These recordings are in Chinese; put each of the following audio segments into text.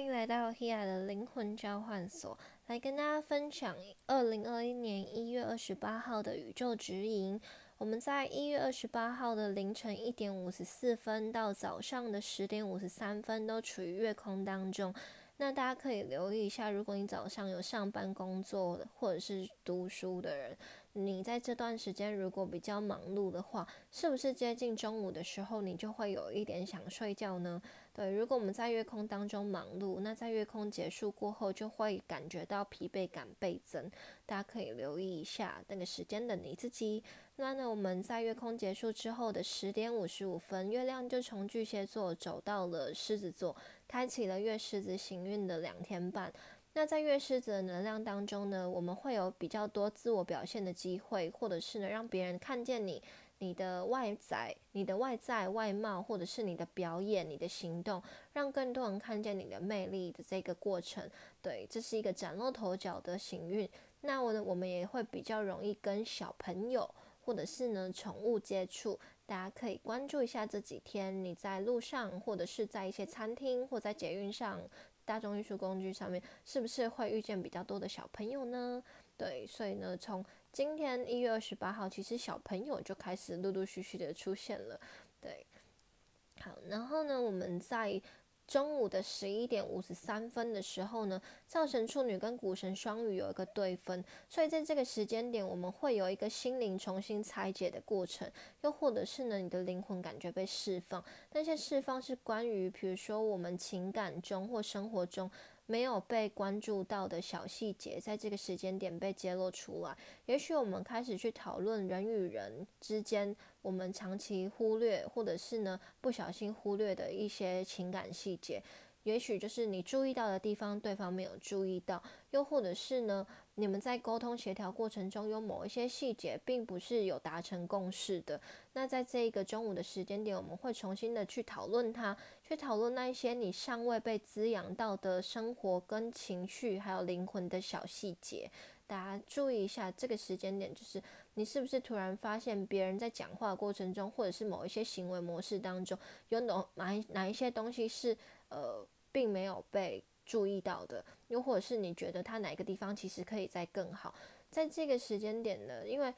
欢迎来到 Hia 的灵魂交换所，来跟大家分享二零二一年一月二十八号的宇宙指引。我们在一月二十八号的凌晨一点五十四分到早上的十点五十三分都处于月空当中。那大家可以留意一下，如果你早上有上班工作或者是读书的人，你在这段时间如果比较忙碌的话，是不是接近中午的时候你就会有一点想睡觉呢？对，如果我们在月空当中忙碌，那在月空结束过后就会感觉到疲惫感倍增。大家可以留意一下那个时间的你自己。那呢，我们在月空结束之后的十点五十五分，月亮就从巨蟹座走到了狮子座，开启了月狮子行运的两天半。那在月狮子的能量当中呢，我们会有比较多自我表现的机会，或者是呢让别人看见你、你的外在、你的外在外貌，或者是你的表演、你的行动，让更多人看见你的魅力的这个过程。对，这是一个崭露头角的行运。那我呢，我们也会比较容易跟小朋友。或者是呢，宠物接触，大家可以关注一下这几天你在路上，或者是在一些餐厅或在捷运上、大众运输工具上面，是不是会遇见比较多的小朋友呢？对，所以呢，从今天一月二十八号，其实小朋友就开始陆陆续续的出现了。对，好，然后呢，我们在。中午的十一点五十三分的时候呢，灶神处女跟股神双鱼有一个对分，所以在这个时间点，我们会有一个心灵重新拆解的过程，又或者是呢，你的灵魂感觉被释放。那些释放是关于，比如说我们情感中或生活中。没有被关注到的小细节，在这个时间点被揭露出来。也许我们开始去讨论人与人之间，我们长期忽略，或者是呢不小心忽略的一些情感细节。也许就是你注意到的地方，对方没有注意到，又或者是呢？你们在沟通协调过程中有某一些细节，并不是有达成共识的。那在这一个中午的时间点，我们会重新的去讨论它，去讨论那一些你尚未被滋养到的生活跟情绪，还有灵魂的小细节。大家注意一下，这个时间点就是你是不是突然发现别人在讲话过程中，或者是某一些行为模式当中，有哪哪哪一些东西是呃并没有被。注意到的，又或者是你觉得他哪个地方其实可以再更好，在这个时间点呢？因为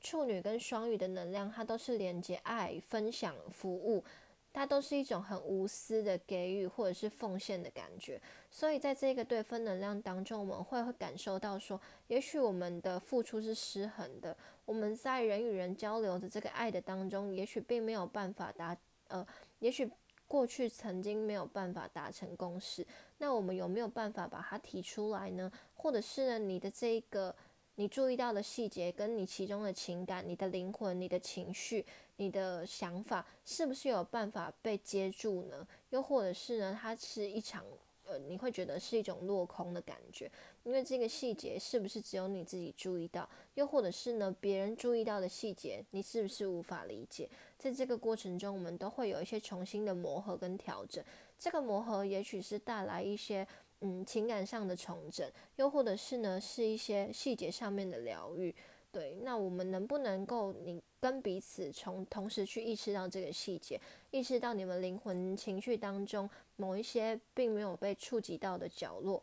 处女跟双鱼的能量，它都是连接、爱、分享、服务，它都是一种很无私的给予或者是奉献的感觉。所以在这个对分能量当中，我们会会感受到说，也许我们的付出是失衡的，我们在人与人交流的这个爱的当中，也许并没有办法达，呃，也许。过去曾经没有办法达成共识，那我们有没有办法把它提出来呢？或者是呢，你的这个你注意到的细节，跟你其中的情感、你的灵魂、你的情绪、你的想法，是不是有办法被接住呢？又或者是呢，它是一场。呃，你会觉得是一种落空的感觉，因为这个细节是不是只有你自己注意到？又或者是呢，别人注意到的细节，你是不是无法理解？在这个过程中，我们都会有一些重新的磨合跟调整。这个磨合也许是带来一些嗯情感上的重整，又或者是呢，是一些细节上面的疗愈。对，那我们能不能够你跟彼此从同时去意识到这个细节，意识到你们灵魂情绪当中某一些并没有被触及到的角落，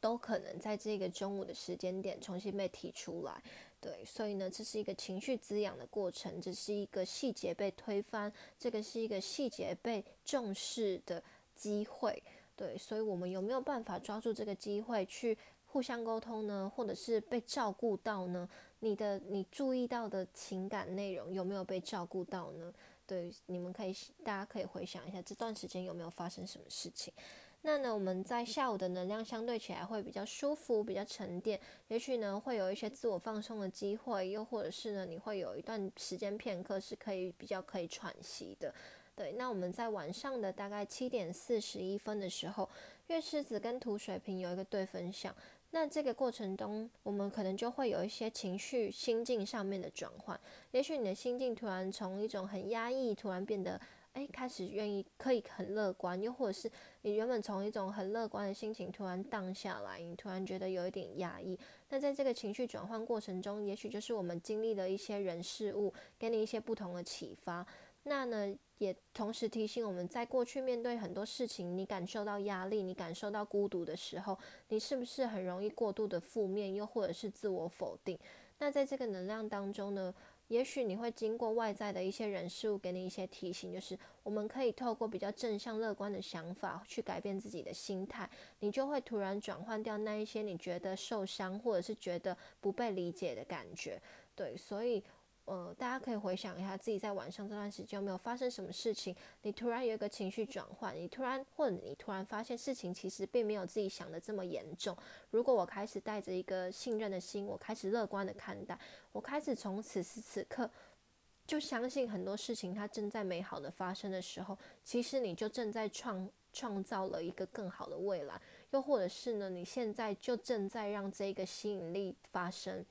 都可能在这个中午的时间点重新被提出来。对，所以呢，这是一个情绪滋养的过程，这是一个细节被推翻，这个是一个细节被重视的机会。对，所以我们有没有办法抓住这个机会去互相沟通呢？或者是被照顾到呢？你的你注意到的情感内容有没有被照顾到呢？对，你们可以大家可以回想一下这段时间有没有发生什么事情。那呢，我们在下午的能量相对起来会比较舒服，比较沉淀，也许呢会有一些自我放松的机会，又或者是呢你会有一段时间片刻是可以比较可以喘息的。对，那我们在晚上的大概七点四十一分的时候，月狮子跟土水瓶有一个对分享。那这个过程中，我们可能就会有一些情绪、心境上面的转换。也许你的心境突然从一种很压抑，突然变得，哎，开始愿意可以很乐观；又或者是你原本从一种很乐观的心情突然荡下来，你突然觉得有一点压抑。那在这个情绪转换过程中，也许就是我们经历了一些人事物，给你一些不同的启发。那呢，也同时提醒我们在过去面对很多事情，你感受到压力，你感受到孤独的时候，你是不是很容易过度的负面，又或者是自我否定？那在这个能量当中呢，也许你会经过外在的一些人事物给你一些提醒，就是我们可以透过比较正向乐观的想法去改变自己的心态，你就会突然转换掉那一些你觉得受伤或者是觉得不被理解的感觉。对，所以。呃，大家可以回想一下自己在晚上这段时间有没有发生什么事情？你突然有一个情绪转换，你突然或者你突然发现事情其实并没有自己想的这么严重。如果我开始带着一个信任的心，我开始乐观的看待，我开始从此时此刻就相信很多事情它正在美好的发生的时候，其实你就正在创创造了一个更好的未来。又或者是呢，你现在就正在让这个吸引力发生，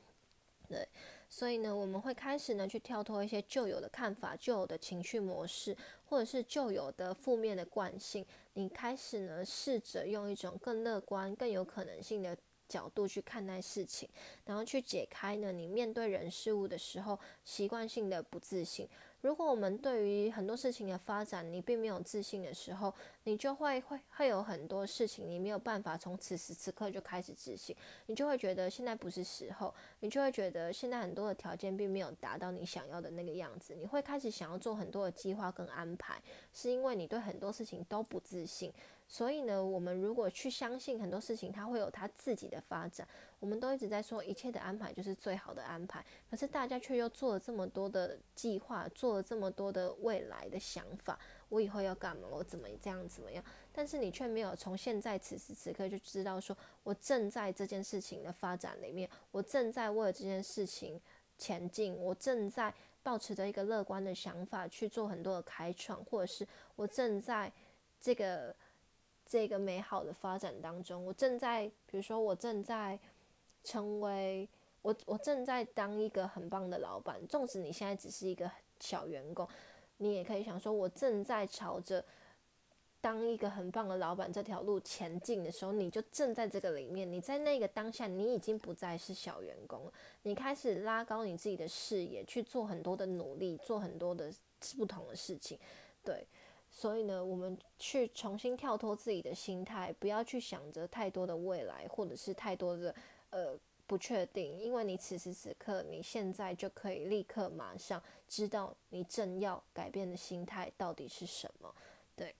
对。所以呢，我们会开始呢去跳脱一些旧有的看法、旧有的情绪模式，或者是旧有的负面的惯性。你开始呢试着用一种更乐观、更有可能性的角度去看待事情，然后去解开呢你面对人事物的时候习惯性的不自信。如果我们对于很多事情的发展，你并没有自信的时候，你就会会会有很多事情，你没有办法从此时此刻就开始自信，你就会觉得现在不是时候，你就会觉得现在很多的条件并没有达到你想要的那个样子，你会开始想要做很多的计划跟安排，是因为你对很多事情都不自信。所以呢，我们如果去相信很多事情，它会有它自己的发展。我们都一直在说一切的安排就是最好的安排，可是大家却又做了这么多的计划，做了这么多的未来的想法。我以后要干嘛？我怎么这样怎么样？但是你却没有从现在此时此刻就知道，说我正在这件事情的发展里面，我正在为了这件事情前进，我正在保持着一个乐观的想法去做很多的开创，或者是我正在这个。这个美好的发展当中，我正在，比如说，我正在成为我，我正在当一个很棒的老板。纵使你现在只是一个小员工，你也可以想说，我正在朝着当一个很棒的老板这条路前进的时候，你就正在这个里面。你在那个当下，你已经不再是小员工了，你开始拉高你自己的视野，去做很多的努力，做很多的不同的事情，对。所以呢，我们去重新跳脱自己的心态，不要去想着太多的未来，或者是太多的呃不确定，因为你此时此刻，你现在就可以立刻马上知道你正要改变的心态到底是什么。对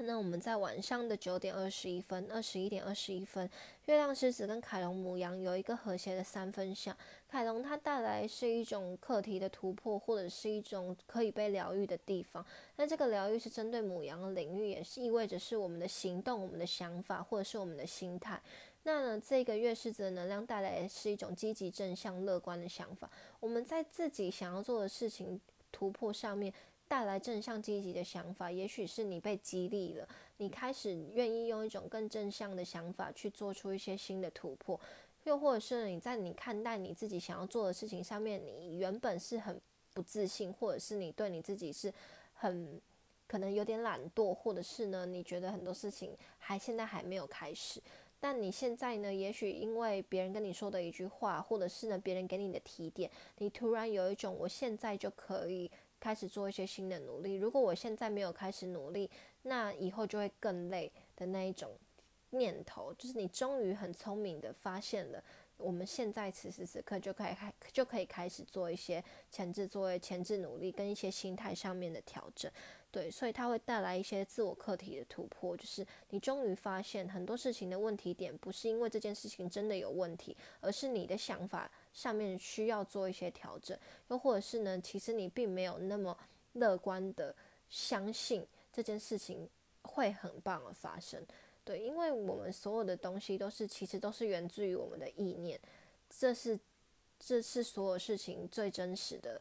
那我们在晚上的九点二十一分、二十一点二十一分，月亮狮子跟凯龙母羊有一个和谐的三分相。凯龙它带来是一种课题的突破，或者是一种可以被疗愈的地方。那这个疗愈是针对母羊的领域，也是意味着是我们的行动、我们的想法，或者是我们的心态。那呢，这个月狮子的能量带来是一种积极、正向、乐观的想法。我们在自己想要做的事情突破上面。带来正向积极的想法，也许是你被激励了，你开始愿意用一种更正向的想法去做出一些新的突破，又或者是你在你看待你自己想要做的事情上面，你原本是很不自信，或者是你对你自己是很可能有点懒惰，或者是呢，你觉得很多事情还现在还没有开始，但你现在呢，也许因为别人跟你说的一句话，或者是呢别人给你的提点，你突然有一种我现在就可以。开始做一些新的努力。如果我现在没有开始努力，那以后就会更累的那一种念头，就是你终于很聪明的发现了，我们现在此时此刻就可以开就可以开始做一些前置作业、前置努力跟一些心态上面的调整。对，所以它会带来一些自我课题的突破，就是你终于发现很多事情的问题点不是因为这件事情真的有问题，而是你的想法上面需要做一些调整，又或者是呢，其实你并没有那么乐观的相信这件事情会很棒的发生。对，因为我们所有的东西都是其实都是源自于我们的意念，这是这是所有事情最真实的。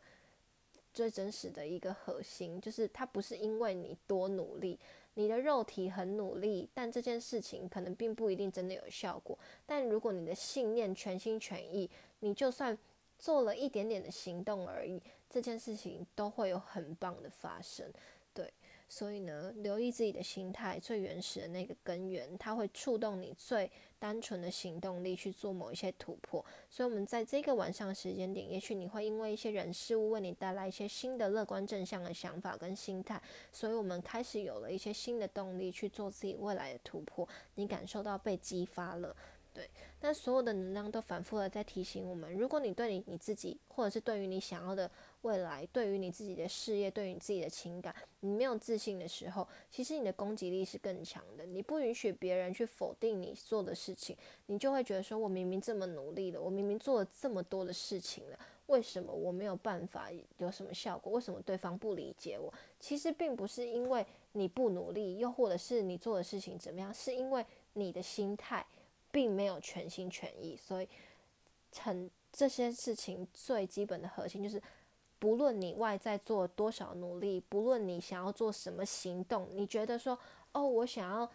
最真实的一个核心，就是它不是因为你多努力，你的肉体很努力，但这件事情可能并不一定真的有效果。但如果你的信念全心全意，你就算做了一点点的行动而已，这件事情都会有很棒的发生。所以呢，留意自己的心态最原始的那个根源，它会触动你最单纯的行动力去做某一些突破。所以，我们在这个晚上时间点，也许你会因为一些人事物为你带来一些新的乐观正向的想法跟心态，所以我们开始有了一些新的动力去做自己未来的突破。你感受到被激发了。对，那所有的能量都反复的在提醒我们：，如果你对你你自己，或者是对于你想要的未来，对于你自己的事业，对于你自己的情感，你没有自信的时候，其实你的攻击力是更强的。你不允许别人去否定你做的事情，你就会觉得说：我明明这么努力了，我明明做了这么多的事情了，为什么我没有办法有什么效果？为什么对方不理解我？其实并不是因为你不努力，又或者是你做的事情怎么样，是因为你的心态。并没有全心全意，所以很这些事情最基本的核心就是，不论你外在做多少努力，不论你想要做什么行动，你觉得说哦，我想要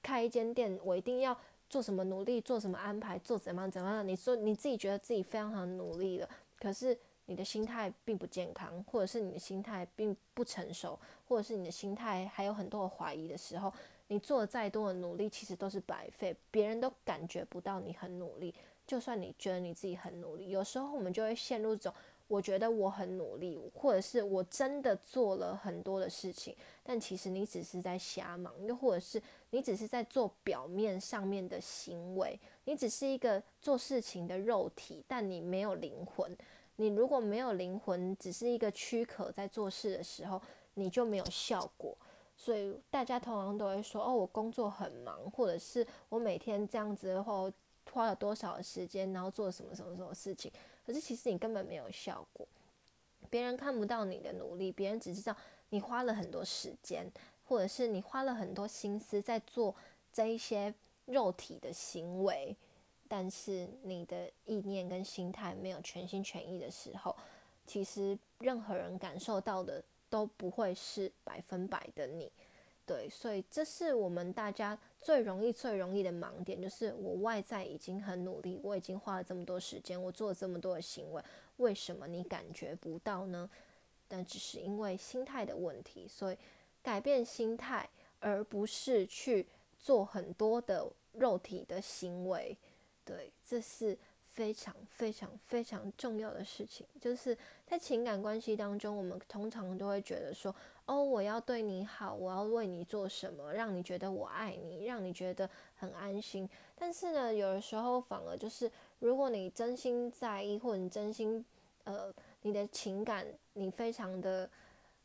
开一间店，我一定要做什么努力，做什么安排，做怎么样怎么样？你说你自己觉得自己非常很努力了，可是你的心态并不健康，或者是你的心态并不成熟，或者是你的心态还有很多的怀疑的时候。你做再多的努力，其实都是白费，别人都感觉不到你很努力。就算你觉得你自己很努力，有时候我们就会陷入这种，我觉得我很努力，或者是我真的做了很多的事情，但其实你只是在瞎忙，又或者是你只是在做表面上面的行为，你只是一个做事情的肉体，但你没有灵魂。你如果没有灵魂，只是一个躯壳在做事的时候，你就没有效果。所以大家通常都会说：“哦，我工作很忙，或者是我每天这样子的话，花了多少时间，然后做什么什么什么事情。”可是其实你根本没有效果，别人看不到你的努力，别人只知道你花了很多时间，或者是你花了很多心思在做这一些肉体的行为，但是你的意念跟心态没有全心全意的时候，其实任何人感受到的。都不会是百分百的你，对，所以这是我们大家最容易、最容易的盲点，就是我外在已经很努力，我已经花了这么多时间，我做了这么多的行为，为什么你感觉不到呢？但只是因为心态的问题，所以改变心态，而不是去做很多的肉体的行为，对，这是。非常非常非常重要的事情，就是在情感关系当中，我们通常都会觉得说，哦，我要对你好，我要为你做什么，让你觉得我爱你，让你觉得很安心。但是呢，有的时候反而就是，如果你真心在意，或者你真心，呃，你的情感，你非常的。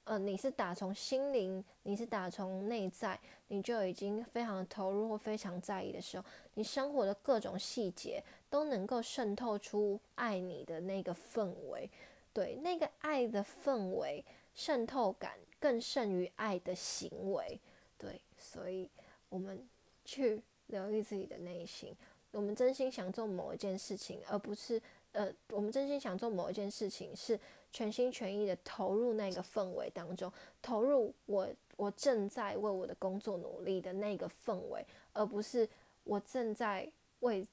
呃，你是打从心灵，你是打从内在，你就已经非常投入或非常在意的时候，你生活的各种细节都能够渗透出爱你的那个氛围，对，那个爱的氛围渗透感更胜于爱的行为，对，所以我们去留意自己的内心，我们真心想做某一件事情，而不是呃，我们真心想做某一件事情是。全心全意的投入那个氛围当中，投入我我正在为我的工作努力的那个氛围，而不是我正在为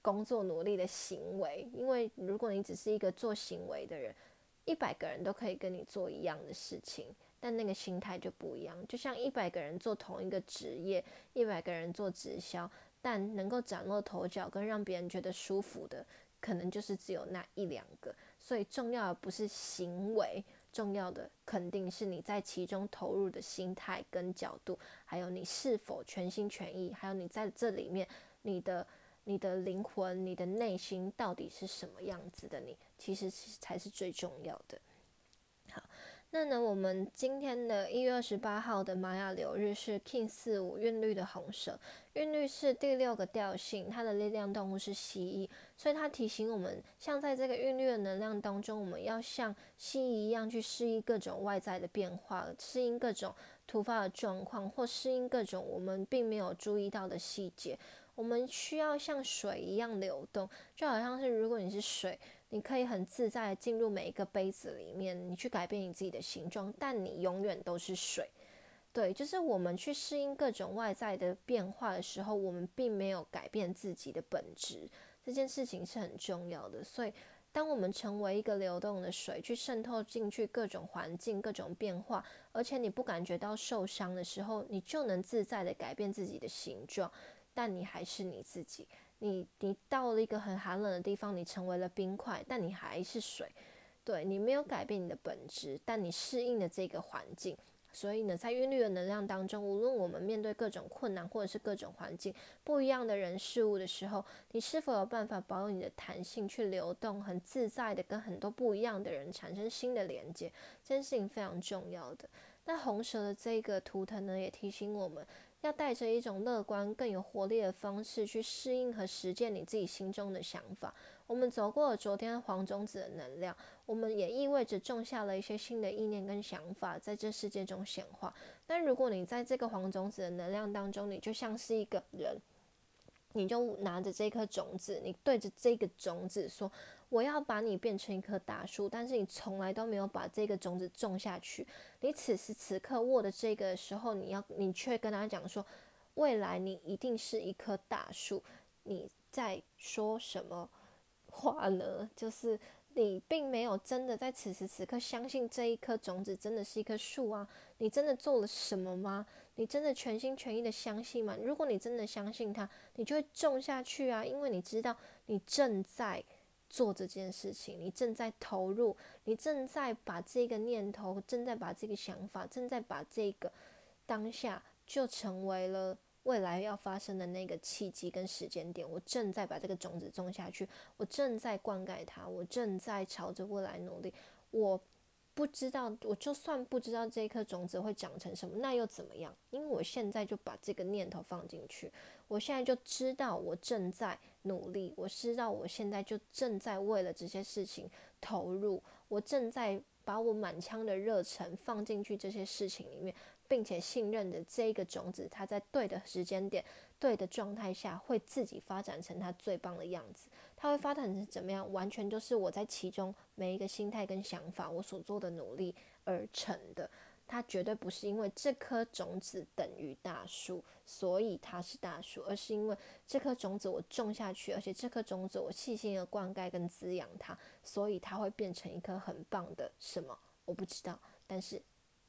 工作努力的行为。因为如果你只是一个做行为的人，一百个人都可以跟你做一样的事情，但那个心态就不一样。就像一百个人做同一个职业，一百个人做直销，但能够崭露头角跟让别人觉得舒服的，可能就是只有那一两个。所以重要的不是行为，重要的肯定是你在其中投入的心态跟角度，还有你是否全心全意，还有你在这里面你的你的灵魂、你的内心到底是什么样子的？你其实才是最重要的。那呢，我们今天的一月二十八号的玛雅流日是 King 四五韵律的红蛇，韵律是第六个调性，它的力量动物是蜥蜴，所以它提醒我们，像在这个韵律的能量当中，我们要像蜥蜴一样去适应各种外在的变化，适应各种突发的状况，或适应各种我们并没有注意到的细节。我们需要像水一样流动，就好像是如果你是水。你可以很自在进入每一个杯子里面，你去改变你自己的形状，但你永远都是水。对，就是我们去适应各种外在的变化的时候，我们并没有改变自己的本质，这件事情是很重要的。所以，当我们成为一个流动的水，去渗透进去各种环境、各种变化，而且你不感觉到受伤的时候，你就能自在的改变自己的形状。但你还是你自己。你你到了一个很寒冷的地方，你成为了冰块，但你还是水。对你没有改变你的本质，但你适应了这个环境。所以呢，在韵律的能量当中，无论我们面对各种困难或者是各种环境、不一样的人事物的时候，你是否有办法保有你的弹性去流动，很自在的跟很多不一样的人产生新的连接？这件事情非常重要的。那红蛇的这个图腾呢，也提醒我们要带着一种乐观、更有活力的方式去适应和实践你自己心中的想法。我们走过了昨天黄种子的能量，我们也意味着种下了一些新的意念跟想法在这世界中显化。但如果你在这个黄种子的能量当中，你就像是一个人，你就拿着这颗种子，你对着这个种子说：“我要把你变成一棵大树。”但是你从来都没有把这个种子种下去。你此时此刻握的这个时候，你要你却跟他讲说：“未来你一定是一棵大树。”你在说什么？话呢，就是你并没有真的在此时此刻相信这一颗种子真的是一棵树啊！你真的做了什么吗？你真的全心全意的相信吗？如果你真的相信它，你就会种下去啊！因为你知道你正在做这件事情，你正在投入，你正在把这个念头，正在把这个想法，正在把这个当下就成为了。未来要发生的那个契机跟时间点，我正在把这个种子种下去，我正在灌溉它，我正在朝着未来努力。我不知道，我就算不知道这颗种子会长成什么，那又怎么样？因为我现在就把这个念头放进去，我现在就知道我正在努力，我知道我现在就正在为了这些事情投入，我正在把我满腔的热忱放进去这些事情里面。并且信任的这一个种子，它在对的时间点、对的状态下，会自己发展成它最棒的样子。它会发展成怎么样？完全就是我在其中每一个心态跟想法，我所做的努力而成的。它绝对不是因为这颗种子等于大树，所以它是大树，而是因为这颗种子我种下去，而且这颗种子我细心的灌溉跟滋养它，所以它会变成一颗很棒的什么？我不知道，但是。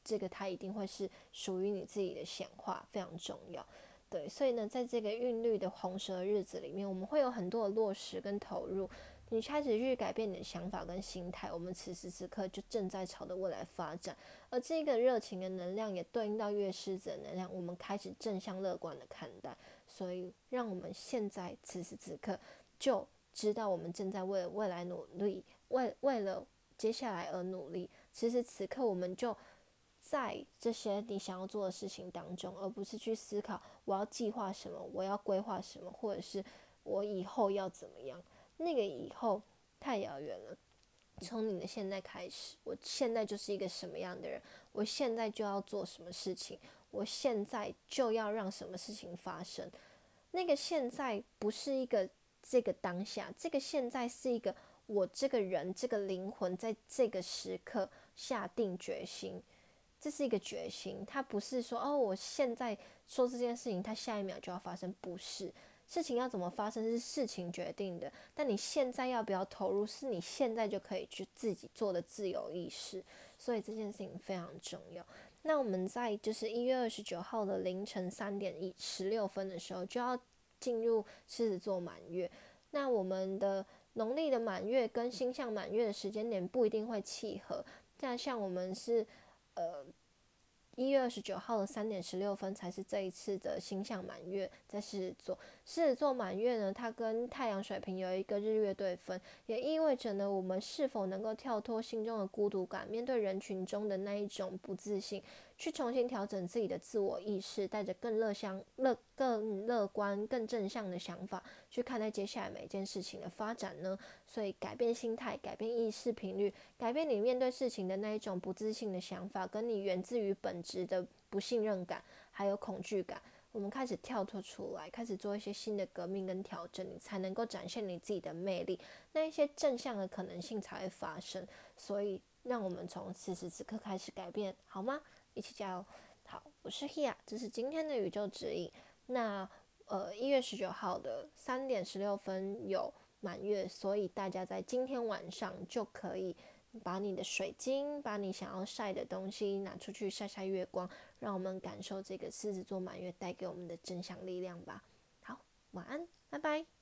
这个它一定会是属于你自己的显化，非常重要。对，所以呢，在这个韵律的红蛇日子里面，我们会有很多的落实跟投入。你开始去改变你的想法跟心态，我们此时此刻就正在朝着未来发展。而这个热情的能量也对应到月狮子的能量，我们开始正向乐观的看待。所以，让我们现在此时此刻就知道，我们正在为了未来努力，为为了接下来而努力。此时此刻，我们就。在这些你想要做的事情当中，而不是去思考我要计划什么，我要规划什么，或者是我以后要怎么样。那个以后太遥远了。从你的现在开始，我现在就是一个什么样的人，我现在就要做什么事情，我现在就要让什么事情发生。那个现在不是一个这个当下，这个现在是一个我这个人这个灵魂在这个时刻下定决心。这是一个决心，它不是说哦，我现在说这件事情，它下一秒就要发生，不是。事情要怎么发生是事情决定的，但你现在要不要投入，是你现在就可以去自己做的自由意识。所以这件事情非常重要。那我们在就是一月二十九号的凌晨三点一十六分的时候，就要进入狮子座满月。那我们的农历的满月跟星象满月的时间点不一定会契合，但像我们是。呃，一月二十九号的三点十六分才是这一次的星象满月，在狮子座。狮子座满月呢，它跟太阳水平有一个日月对分，也意味着呢，我们是否能够跳脱心中的孤独感，面对人群中的那一种不自信。去重新调整自己的自我意识，带着更乐相乐、更乐观、更正向的想法去看待接下来每一件事情的发展呢？所以改变心态、改变意识频率、改变你面对事情的那一种不自信的想法，跟你源自于本质的不信任感还有恐惧感，我们开始跳脱出来，开始做一些新的革命跟调整，你才能够展现你自己的魅力，那一些正向的可能性才会发生。所以，让我们从此时此刻开始改变，好吗？一起加油！好，我是 Hia，这是今天的宇宙指引。那呃，一月十九号的三点十六分有满月，所以大家在今天晚上就可以把你的水晶，把你想要晒的东西拿出去晒晒月光，让我们感受这个狮子座满月带给我们的正向力量吧。好，晚安，拜拜。